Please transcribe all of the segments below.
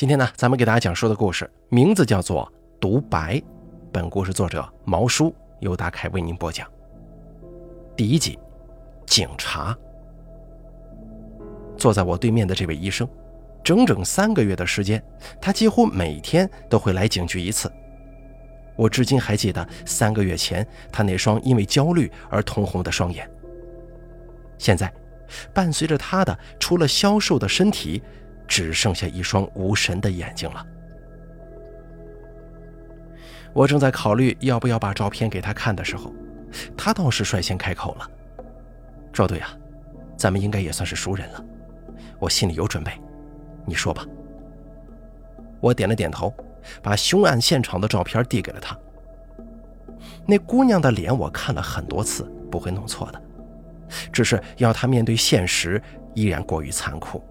今天呢，咱们给大家讲述的故事名字叫做《独白》，本故事作者毛叔由大凯为您播讲。第一集，警察。坐在我对面的这位医生，整整三个月的时间，他几乎每天都会来警局一次。我至今还记得三个月前他那双因为焦虑而通红的双眼。现在，伴随着他的，除了消瘦的身体。只剩下一双无神的眼睛了。我正在考虑要不要把照片给他看的时候，他倒是率先开口了：“赵队啊，咱们应该也算是熟人了，我心里有准备，你说吧。”我点了点头，把凶案现场的照片递给了他。那姑娘的脸我看了很多次，不会弄错的，只是要她面对现实，依然过于残酷。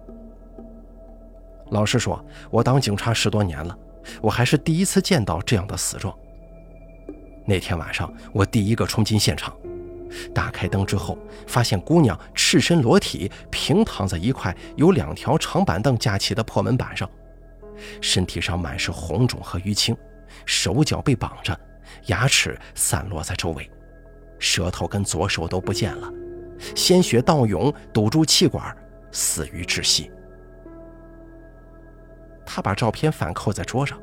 老实说，我当警察十多年了，我还是第一次见到这样的死状。那天晚上，我第一个冲进现场，打开灯之后，发现姑娘赤身裸体，平躺在一块有两条长板凳架起的破门板上，身体上满是红肿和淤青，手脚被绑着，牙齿散落在周围，舌头跟左手都不见了，鲜血倒涌，堵住气管，死于窒息。他把照片反扣在桌上，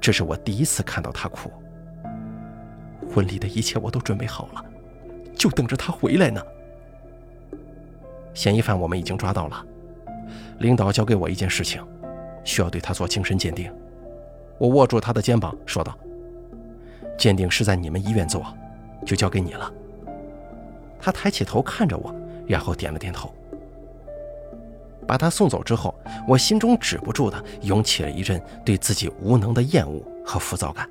这是我第一次看到他哭。婚礼的一切我都准备好了，就等着他回来呢。嫌疑犯我们已经抓到了，领导交给我一件事情，需要对他做精神鉴定。我握住他的肩膀说道：“鉴定是在你们医院做，就交给你了。”他抬起头看着我，然后点了点头。把他送走之后，我心中止不住的涌起了一阵对自己无能的厌恶和浮躁感。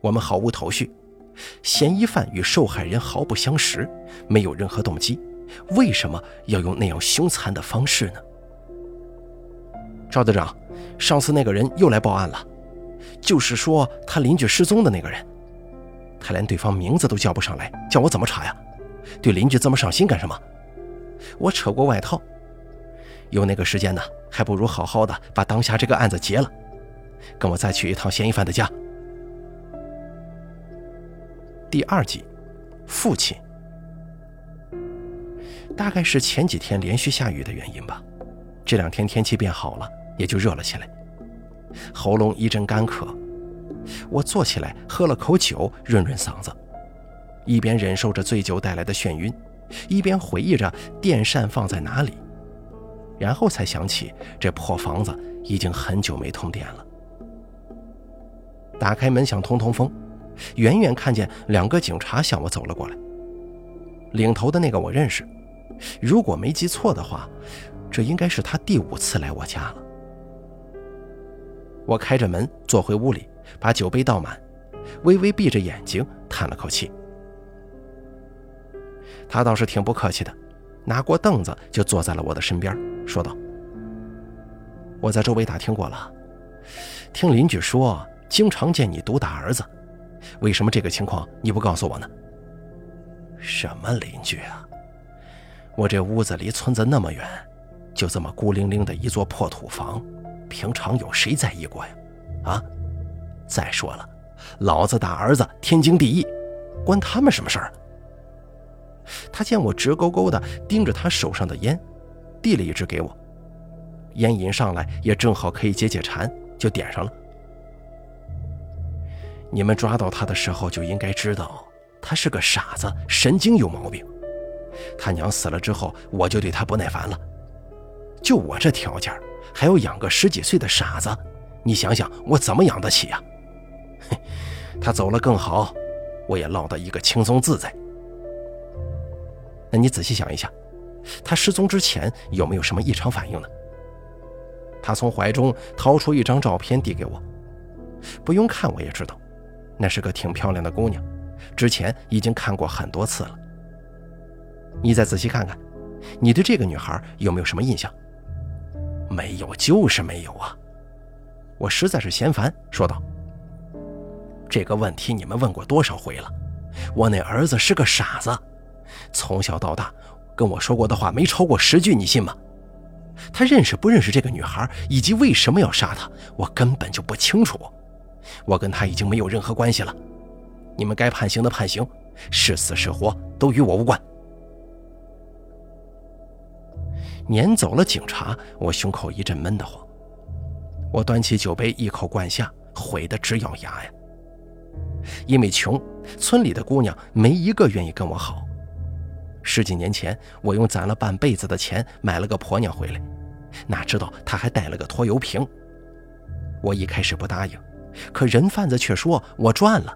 我们毫无头绪，嫌疑犯与受害人毫不相识，没有任何动机，为什么要用那样凶残的方式呢？赵队长，上次那个人又来报案了，就是说他邻居失踪的那个人，他连对方名字都叫不上来，叫我怎么查呀？对邻居这么上心干什么？我扯过外套。有那个时间呢，还不如好好的把当下这个案子结了，跟我再去一趟嫌疑犯的家。第二集，父亲。大概是前几天连续下雨的原因吧，这两天天气变好了，也就热了起来，喉咙一阵干渴，我坐起来喝了口酒润润嗓子，一边忍受着醉酒带来的眩晕，一边回忆着电扇放在哪里。然后才想起，这破房子已经很久没通电了。打开门想通通风，远远看见两个警察向我走了过来。领头的那个我认识，如果没记错的话，这应该是他第五次来我家了。我开着门坐回屋里，把酒杯倒满，微微闭着眼睛叹了口气。他倒是挺不客气的。拿过凳子就坐在了我的身边，说道：“我在周围打听过了，听邻居说经常见你毒打儿子，为什么这个情况你不告诉我呢？”“什么邻居啊？我这屋子离村子那么远，就这么孤零零的一座破土房，平常有谁在意过呀？啊？再说了，老子打儿子天经地义，关他们什么事儿？”他见我直勾勾地盯着他手上的烟，递了一支给我。烟瘾上来也正好可以解解馋，就点上了。你们抓到他的时候就应该知道，他是个傻子，神经有毛病。他娘死了之后，我就对他不耐烦了。就我这条件，还要养个十几岁的傻子，你想想我怎么养得起呀？他走了更好，我也落得一个轻松自在。那你仔细想一下，他失踪之前有没有什么异常反应呢？他从怀中掏出一张照片递给我，不用看我也知道，那是个挺漂亮的姑娘，之前已经看过很多次了。你再仔细看看，你对这个女孩有没有什么印象？没有，就是没有啊！我实在是嫌烦，说道：“这个问题你们问过多少回了？我那儿子是个傻子。”从小到大，跟我说过的话没超过十句，你信吗？他认识不认识这个女孩，以及为什么要杀她，我根本就不清楚。我跟他已经没有任何关系了。你们该判刑的判刑，是死是活都与我无关。撵走了警察，我胸口一阵闷得慌。我端起酒杯一口灌下，悔得直咬牙呀。因为穷，村里的姑娘没一个愿意跟我好。十几年前，我用攒了半辈子的钱买了个婆娘回来，哪知道她还带了个拖油瓶。我一开始不答应，可人贩子却说我赚了，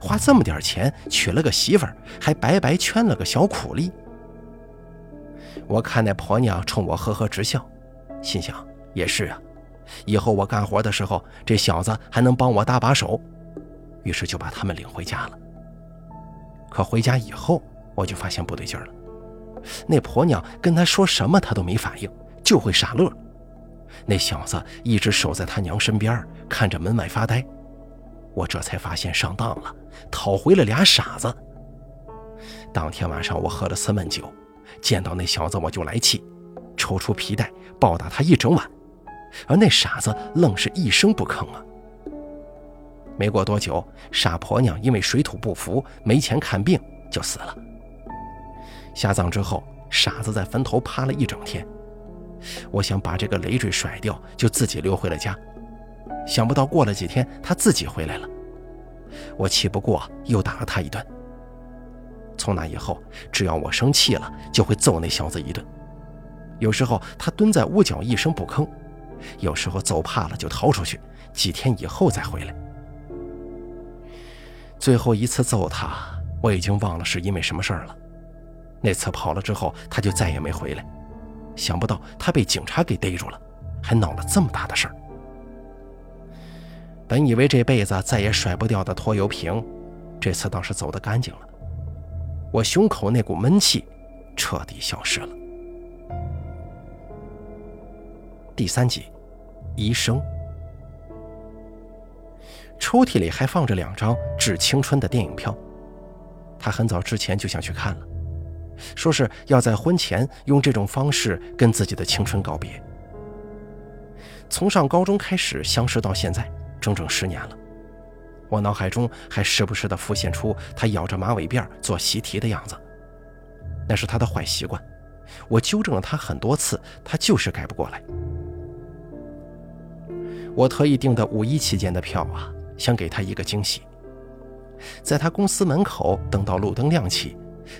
花这么点钱娶了个媳妇儿，还白白圈了个小苦力。我看那婆娘冲我呵呵直笑，心想也是啊，以后我干活的时候，这小子还能帮我搭把手。于是就把他们领回家了。可回家以后，我就发现不对劲了。那婆娘跟他说什么，他都没反应，就会傻乐。那小子一直守在他娘身边，看着门外发呆。我这才发现上当了，讨回了俩傻子。当天晚上我喝了三闷酒，见到那小子我就来气，抽出皮带暴打他一整晚，而那傻子愣是一声不吭啊。没过多久，傻婆娘因为水土不服，没钱看病，就死了。下葬之后，傻子在坟头趴了一整天。我想把这个累赘甩掉，就自己溜回了家。想不到过了几天，他自己回来了。我气不过，又打了他一顿。从那以后，只要我生气了，就会揍那小子一顿。有时候他蹲在屋角一声不吭，有时候揍怕了就逃出去，几天以后再回来。最后一次揍他，我已经忘了是因为什么事儿了。那次跑了之后，他就再也没回来。想不到他被警察给逮住了，还闹了这么大的事儿。本以为这辈子再也甩不掉的拖油瓶，这次倒是走得干净了。我胸口那股闷气彻底消失了。第三集，医生。抽屉里还放着两张致青春的电影票，他很早之前就想去看了，说是要在婚前用这种方式跟自己的青春告别。从上高中开始相识到现在，整整十年了，我脑海中还时不时地浮现出他咬着马尾辫做习题的样子，那是他的坏习惯，我纠正了他很多次，他就是改不过来。我特意订的五一期间的票啊。想给他一个惊喜，在他公司门口等到路灯亮起，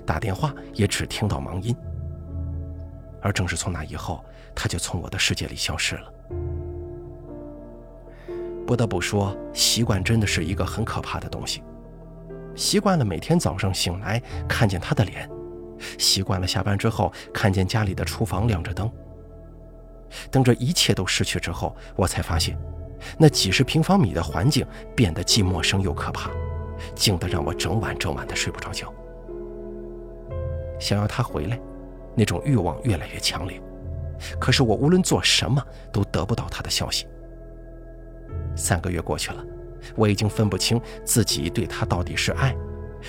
打电话也只听到忙音。而正是从那以后，他就从我的世界里消失了。不得不说，习惯真的是一个很可怕的东西。习惯了每天早上醒来看见他的脸，习惯了下班之后看见家里的厨房亮着灯。等这一切都失去之后，我才发现。那几十平方米的环境变得既陌生又可怕，静得让我整晚整晚的睡不着觉。想要他回来，那种欲望越来越强烈，可是我无论做什么都得不到他的消息。三个月过去了，我已经分不清自己对他到底是爱，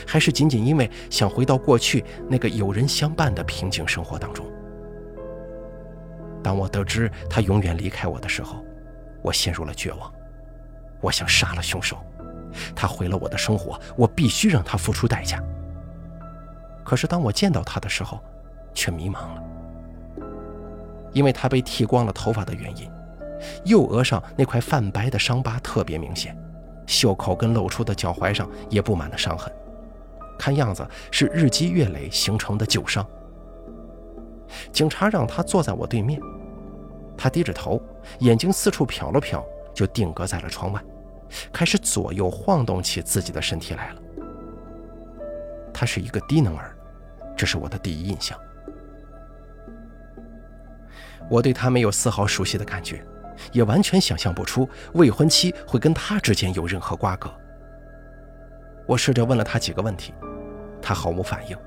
还是仅仅因为想回到过去那个有人相伴的平静生活当中。当我得知他永远离开我的时候，我陷入了绝望，我想杀了凶手。他毁了我的生活，我必须让他付出代价。可是当我见到他的时候，却迷茫了，因为他被剃光了头发的原因，右额上那块泛白的伤疤特别明显，袖口跟露出的脚踝上也布满了伤痕，看样子是日积月累形成的旧伤。警察让他坐在我对面。他低着头，眼睛四处瞟了瞟，就定格在了窗外，开始左右晃动起自己的身体来了。他是一个低能儿，这是我的第一印象。我对他没有丝毫熟悉的感觉，也完全想象不出未婚妻会跟他之间有任何瓜葛。我试着问了他几个问题，他毫无反应，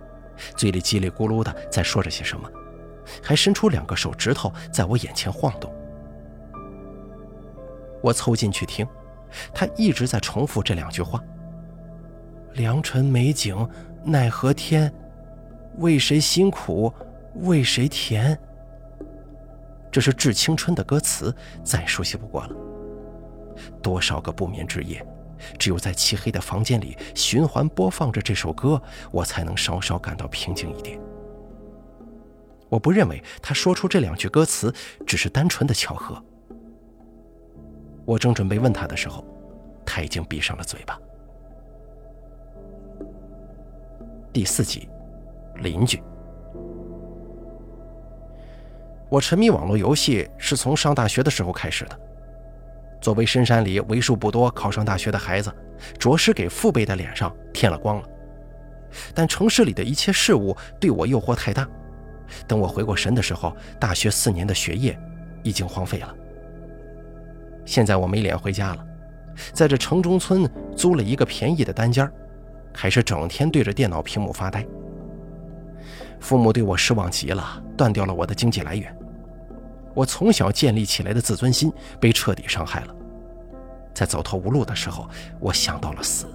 嘴里叽里咕噜的在说着些什么。还伸出两个手指头在我眼前晃动，我凑近去听，他一直在重复这两句话：“良辰美景奈何天，为谁辛苦为谁甜。”这是《致青春》的歌词，再熟悉不过了。多少个不眠之夜，只有在漆黑的房间里循环播放着这首歌，我才能稍稍感到平静一点。我不认为他说出这两句歌词只是单纯的巧合。我正准备问他的时候，他已经闭上了嘴巴。第四集，邻居。我沉迷网络游戏是从上大学的时候开始的。作为深山里为数不多考上大学的孩子，着实给父辈的脸上添了光了。但城市里的一切事物对我诱惑太大。等我回过神的时候，大学四年的学业已经荒废了。现在我没脸回家了，在这城中村租了一个便宜的单间，开始整天对着电脑屏幕发呆。父母对我失望极了，断掉了我的经济来源。我从小建立起来的自尊心被彻底伤害了，在走投无路的时候，我想到了死。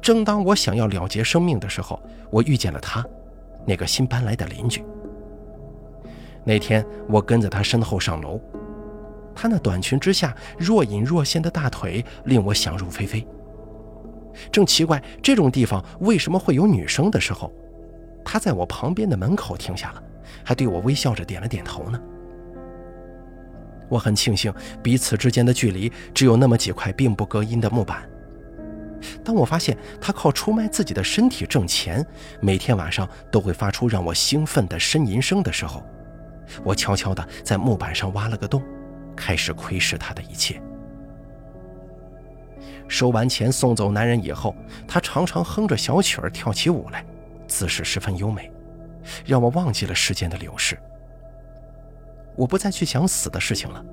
正当我想要了结生命的时候，我遇见了他，那个新搬来的邻居。那天我跟在他身后上楼，他那短裙之下若隐若现的大腿令我想入非非。正奇怪这种地方为什么会有女生的时候，他在我旁边的门口停下了。还对我微笑着点了点头呢。我很庆幸彼此之间的距离只有那么几块并不隔音的木板。当我发现他靠出卖自己的身体挣钱，每天晚上都会发出让我兴奋的呻吟声的时候，我悄悄地在木板上挖了个洞，开始窥视他的一切。收完钱送走男人以后，他常常哼着小曲儿跳起舞来，姿势十分优美。让我忘记了时间的流逝，我不再去想死的事情了，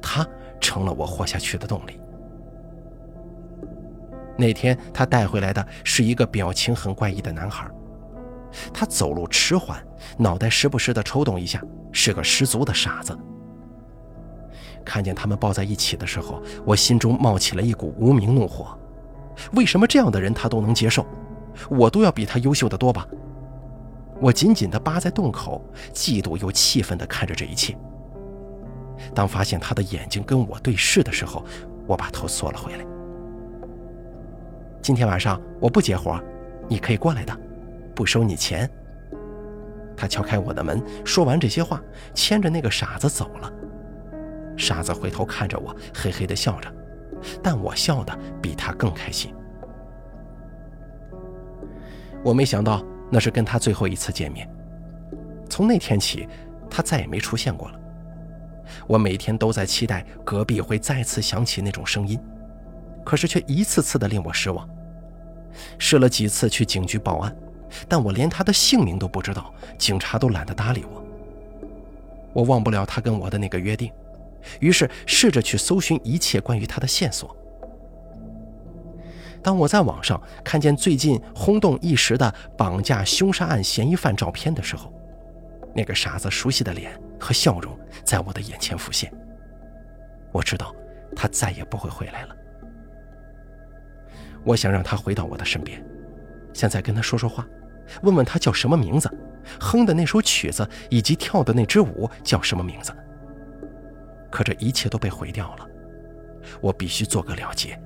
他成了我活下去的动力。那天他带回来的是一个表情很怪异的男孩，他走路迟缓，脑袋时不时的抽动一下，是个十足的傻子。看见他们抱在一起的时候，我心中冒起了一股无名怒火：为什么这样的人他都能接受，我都要比他优秀的多吧？我紧紧地扒在洞口，嫉妒又气愤地看着这一切。当发现他的眼睛跟我对视的时候，我把头缩了回来。今天晚上我不接活，你可以过来的，不收你钱。他敲开我的门，说完这些话，牵着那个傻子走了。傻子回头看着我，嘿嘿地笑着，但我笑得比他更开心。我没想到。那是跟他最后一次见面，从那天起，他再也没出现过了。我每天都在期待隔壁会再次响起那种声音，可是却一次次的令我失望。试了几次去警局报案，但我连他的姓名都不知道，警察都懒得搭理我。我忘不了他跟我的那个约定，于是试着去搜寻一切关于他的线索。当我在网上看见最近轰动一时的绑架凶杀案嫌疑犯照片的时候，那个傻子熟悉的脸和笑容在我的眼前浮现。我知道他再也不会回来了。我想让他回到我的身边，想再跟他说说话，问问他叫什么名字，哼的那首曲子以及跳的那支舞叫什么名字。可这一切都被毁掉了，我必须做个了结。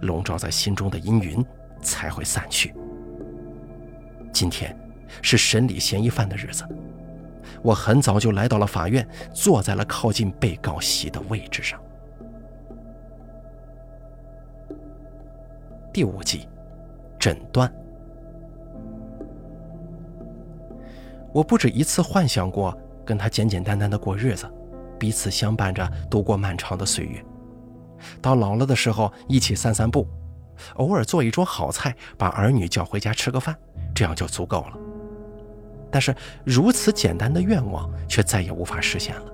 笼罩在心中的阴云才会散去。今天是审理嫌疑犯的日子，我很早就来到了法院，坐在了靠近被告席的位置上。第五集，诊断。我不止一次幻想过跟他简简单单的过日子，彼此相伴着度过漫长的岁月。到老了的时候，一起散散步，偶尔做一桌好菜，把儿女叫回家吃个饭，这样就足够了。但是如此简单的愿望，却再也无法实现了。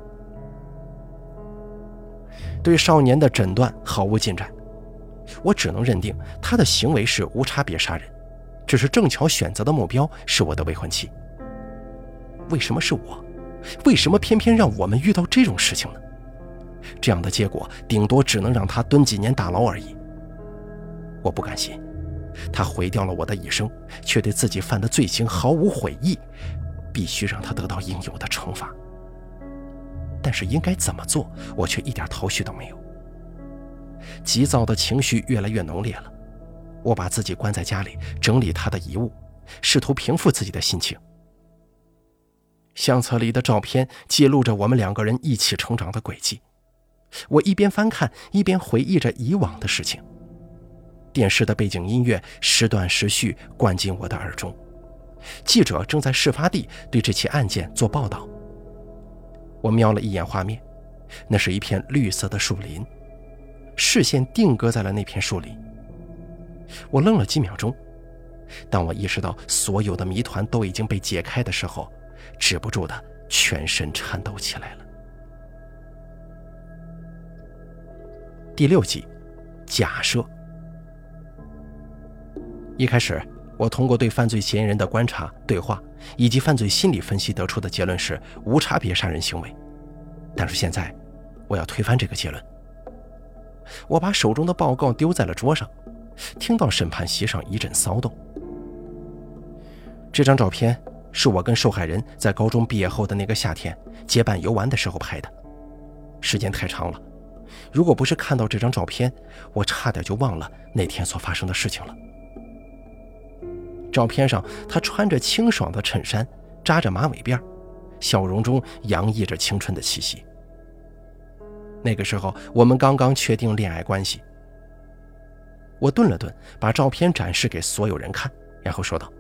对少年的诊断毫无进展，我只能认定他的行为是无差别杀人，只是正巧选择的目标是我的未婚妻。为什么是我？为什么偏偏让我们遇到这种事情呢？这样的结果，顶多只能让他蹲几年大牢而已。我不甘心，他毁掉了我的一生，却对自己犯的罪行毫无悔意，必须让他得到应有的惩罚。但是应该怎么做，我却一点头绪都没有。急躁的情绪越来越浓烈了，我把自己关在家里，整理他的遗物，试图平复自己的心情。相册里的照片记录着我们两个人一起成长的轨迹，我一边翻看，一边回忆着以往的事情。电视的背景音乐时断时续灌进我的耳中，记者正在事发地对这起案件做报道。我瞄了一眼画面，那是一片绿色的树林，视线定格在了那片树林。我愣了几秒钟，当我意识到所有的谜团都已经被解开的时候。止不住的全身颤抖起来了。第六集，假设。一开始，我通过对犯罪嫌疑人的观察、对话以及犯罪心理分析得出的结论是无差别杀人行为。但是现在，我要推翻这个结论。我把手中的报告丢在了桌上，听到审判席上一阵骚动。这张照片。是我跟受害人在高中毕业后的那个夏天结伴游玩的时候拍的，时间太长了。如果不是看到这张照片，我差点就忘了那天所发生的事情了。照片上，他穿着清爽的衬衫，扎着马尾辫，笑容中洋溢着青春的气息。那个时候，我们刚刚确定恋爱关系。我顿了顿，把照片展示给所有人看，然后说道。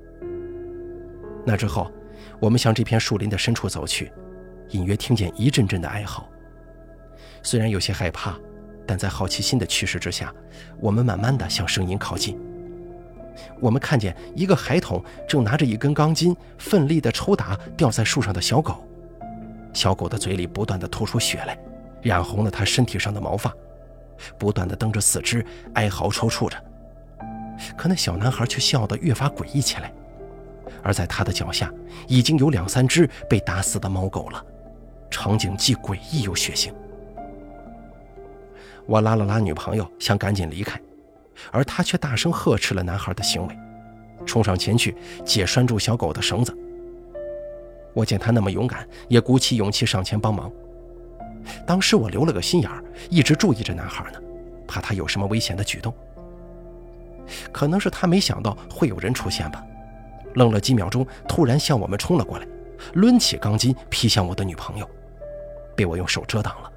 那之后，我们向这片树林的深处走去，隐约听见一阵阵的哀嚎。虽然有些害怕，但在好奇心的驱使之下，我们慢慢的向声音靠近。我们看见一个孩童正拿着一根钢筋，奋力地抽打吊在树上的小狗，小狗的嘴里不断地吐出血来，染红了它身体上的毛发，不断地蹬着四肢，哀嚎抽搐着。可那小男孩却笑得越发诡异起来。而在他的脚下，已经有两三只被打死的猫狗了，场景既诡异又血腥。我拉了拉女朋友，想赶紧离开，而她却大声呵斥了男孩的行为，冲上前去解拴住小狗的绳子。我见他那么勇敢，也鼓起勇气上前帮忙。当时我留了个心眼儿，一直注意着男孩呢，怕他有什么危险的举动。可能是他没想到会有人出现吧。愣了几秒钟，突然向我们冲了过来，抡起钢筋劈向我的女朋友，被我用手遮挡了。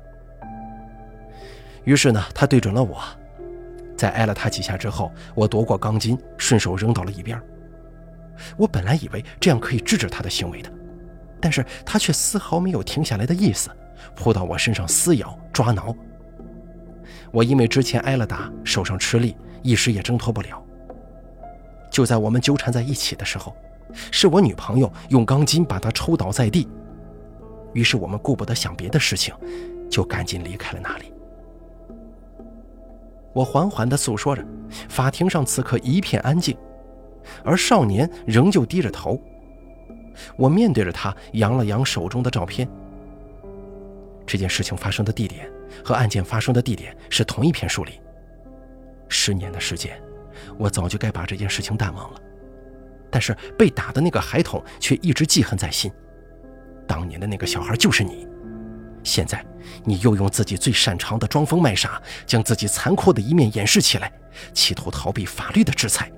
于是呢，他对准了我，在挨了他几下之后，我夺过钢筋，顺手扔到了一边。我本来以为这样可以制止他的行为的，但是他却丝毫没有停下来的意思，扑到我身上撕咬抓挠。我因为之前挨了打，手上吃力，一时也挣脱不了。就在我们纠缠在一起的时候，是我女朋友用钢筋把他抽倒在地。于是我们顾不得想别的事情，就赶紧离开了那里。我缓缓地诉说着，法庭上此刻一片安静，而少年仍旧低着头。我面对着他，扬了扬手中的照片。这件事情发生的地点和案件发生的地点是同一片树林。十年的时间。我早就该把这件事情淡忘了，但是被打的那个孩童却一直记恨在心。当年的那个小孩就是你，现在你又用自己最擅长的装疯卖傻，将自己残酷的一面掩饰起来，企图逃避法律的制裁。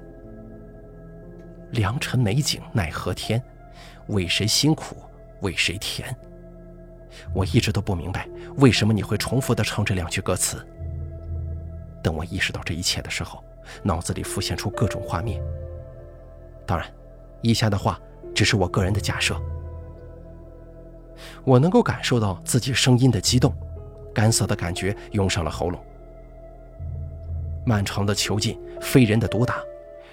良辰美景奈何天，为谁辛苦为谁甜。我一直都不明白，为什么你会重复的唱这两句歌词。等我意识到这一切的时候。脑子里浮现出各种画面。当然，以下的话只是我个人的假设。我能够感受到自己声音的激动，干涩的感觉涌上了喉咙。漫长的囚禁，非人的毒打，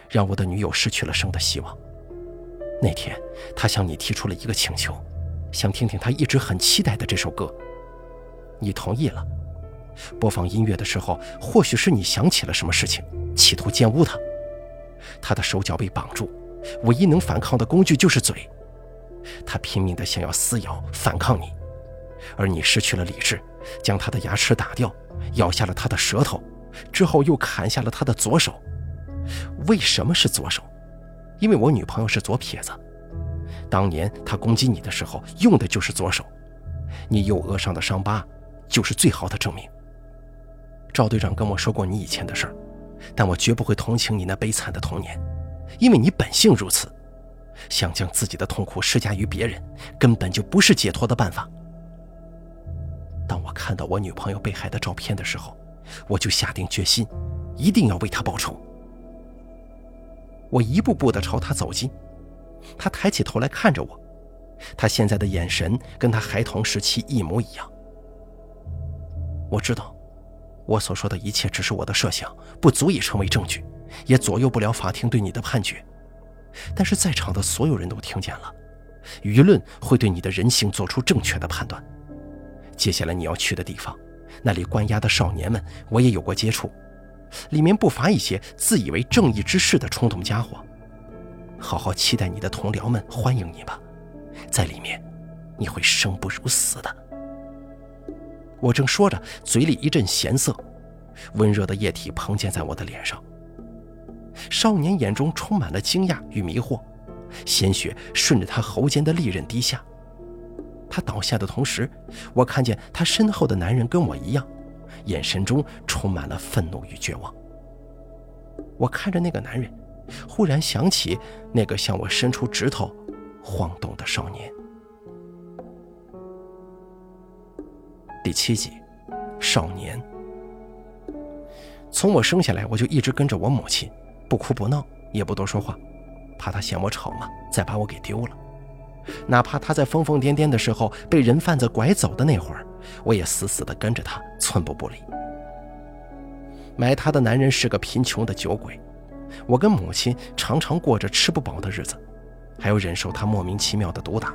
让我的女友失去了生的希望。那天，她向你提出了一个请求，想听听她一直很期待的这首歌。你同意了。播放音乐的时候，或许是你想起了什么事情。企图奸污他，他的手脚被绑住，唯一能反抗的工具就是嘴。他拼命地想要撕咬反抗你，而你失去了理智，将他的牙齿打掉，咬下了他的舌头，之后又砍下了他的左手。为什么是左手？因为我女朋友是左撇子，当年他攻击你的时候用的就是左手，你右额上的伤疤就是最好的证明。赵队长跟我说过你以前的事儿，但我绝不会同情你那悲惨的童年，因为你本性如此。想将自己的痛苦施加于别人，根本就不是解脱的办法。当我看到我女朋友被害的照片的时候，我就下定决心，一定要为她报仇。我一步步地朝她走近，她抬起头来看着我，她现在的眼神跟她孩童时期一模一样。我知道，我所说的一切只是我的设想，不足以成为证据，也左右不了法庭对你的判决。但是在场的所有人都听见了，舆论会对你的人性做出正确的判断。接下来你要去的地方，那里关押的少年们，我也有过接触，里面不乏一些自以为正义之士的冲动家伙。好好期待你的同僚们欢迎你吧，在里面，你会生不如死的。我正说着，嘴里一阵咸涩，温热的液体喷溅在我的脸上。少年眼中充满了惊讶与迷惑，鲜血顺着他喉间的利刃滴下。他倒下的同时，我看见他身后的男人跟我一样，眼神中充满了愤怒与绝望。我看着那个男人，忽然想起那个向我伸出指头、晃动的少年。第七集，少年。从我生下来，我就一直跟着我母亲。不哭不闹，也不多说话，怕她嫌我吵嘛，再把我给丢了。哪怕她在疯疯癫癫的时候被人贩子拐走的那会儿，我也死死地跟着她，寸步不离。买他的男人是个贫穷的酒鬼，我跟母亲常常过着吃不饱的日子，还要忍受他莫名其妙的毒打。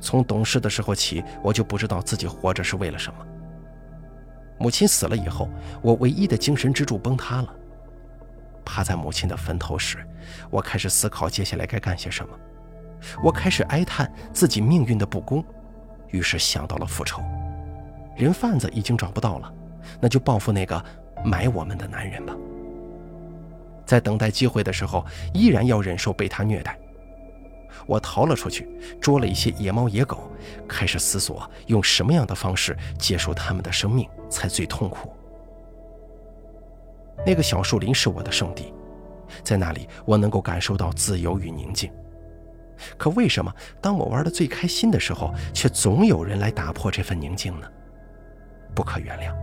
从懂事的时候起，我就不知道自己活着是为了什么。母亲死了以后，我唯一的精神支柱崩塌了。趴在母亲的坟头时，我开始思考接下来该干些什么。我开始哀叹自己命运的不公，于是想到了复仇。人贩子已经找不到了，那就报复那个买我们的男人吧。在等待机会的时候，依然要忍受被他虐待。我逃了出去，捉了一些野猫野狗，开始思索用什么样的方式结束他们的生命才最痛苦。那个小树林是我的圣地，在那里我能够感受到自由与宁静。可为什么当我玩的最开心的时候，却总有人来打破这份宁静呢？不可原谅。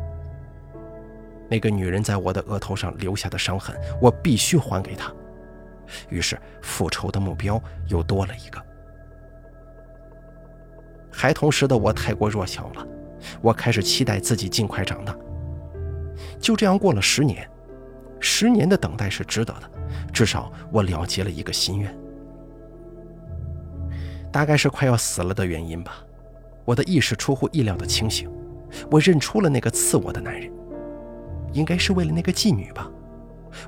那个女人在我的额头上留下的伤痕，我必须还给她。于是复仇的目标又多了一个。孩童时的我太过弱小了，我开始期待自己尽快长大。就这样过了十年。十年的等待是值得的，至少我了结了一个心愿。大概是快要死了的原因吧，我的意识出乎意料的清醒，我认出了那个刺我的男人，应该是为了那个妓女吧。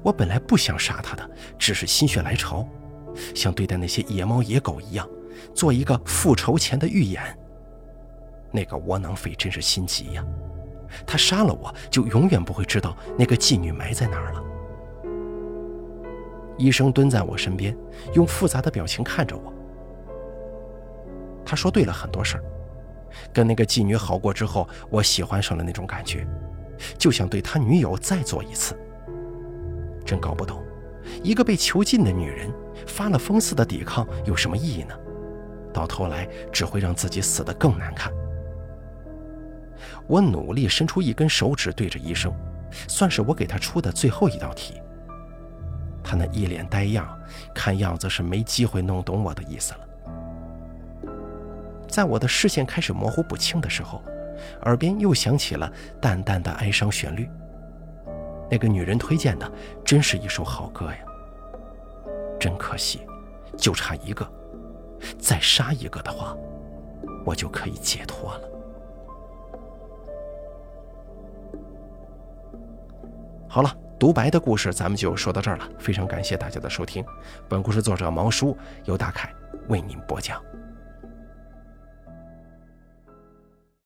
我本来不想杀他的，只是心血来潮，像对待那些野猫野狗一样，做一个复仇前的预演。那个窝囊废真是心急呀！他杀了我，就永远不会知道那个妓女埋在哪儿了。医生蹲在我身边，用复杂的表情看着我。他说对了很多事儿。跟那个妓女好过之后，我喜欢上了那种感觉，就想对他女友再做一次。真搞不懂，一个被囚禁的女人发了疯似的抵抗有什么意义呢？到头来只会让自己死得更难看。我努力伸出一根手指对着医生，算是我给他出的最后一道题。他那一脸呆样，看样子是没机会弄懂我的意思了。在我的视线开始模糊不清的时候，耳边又响起了淡淡的哀伤旋律。那个女人推荐的，真是一首好歌呀。真可惜，就差一个，再杀一个的话，我就可以解脱了。好了，独白的故事咱们就说到这儿了。非常感谢大家的收听，本故事作者毛叔由大凯为您播讲。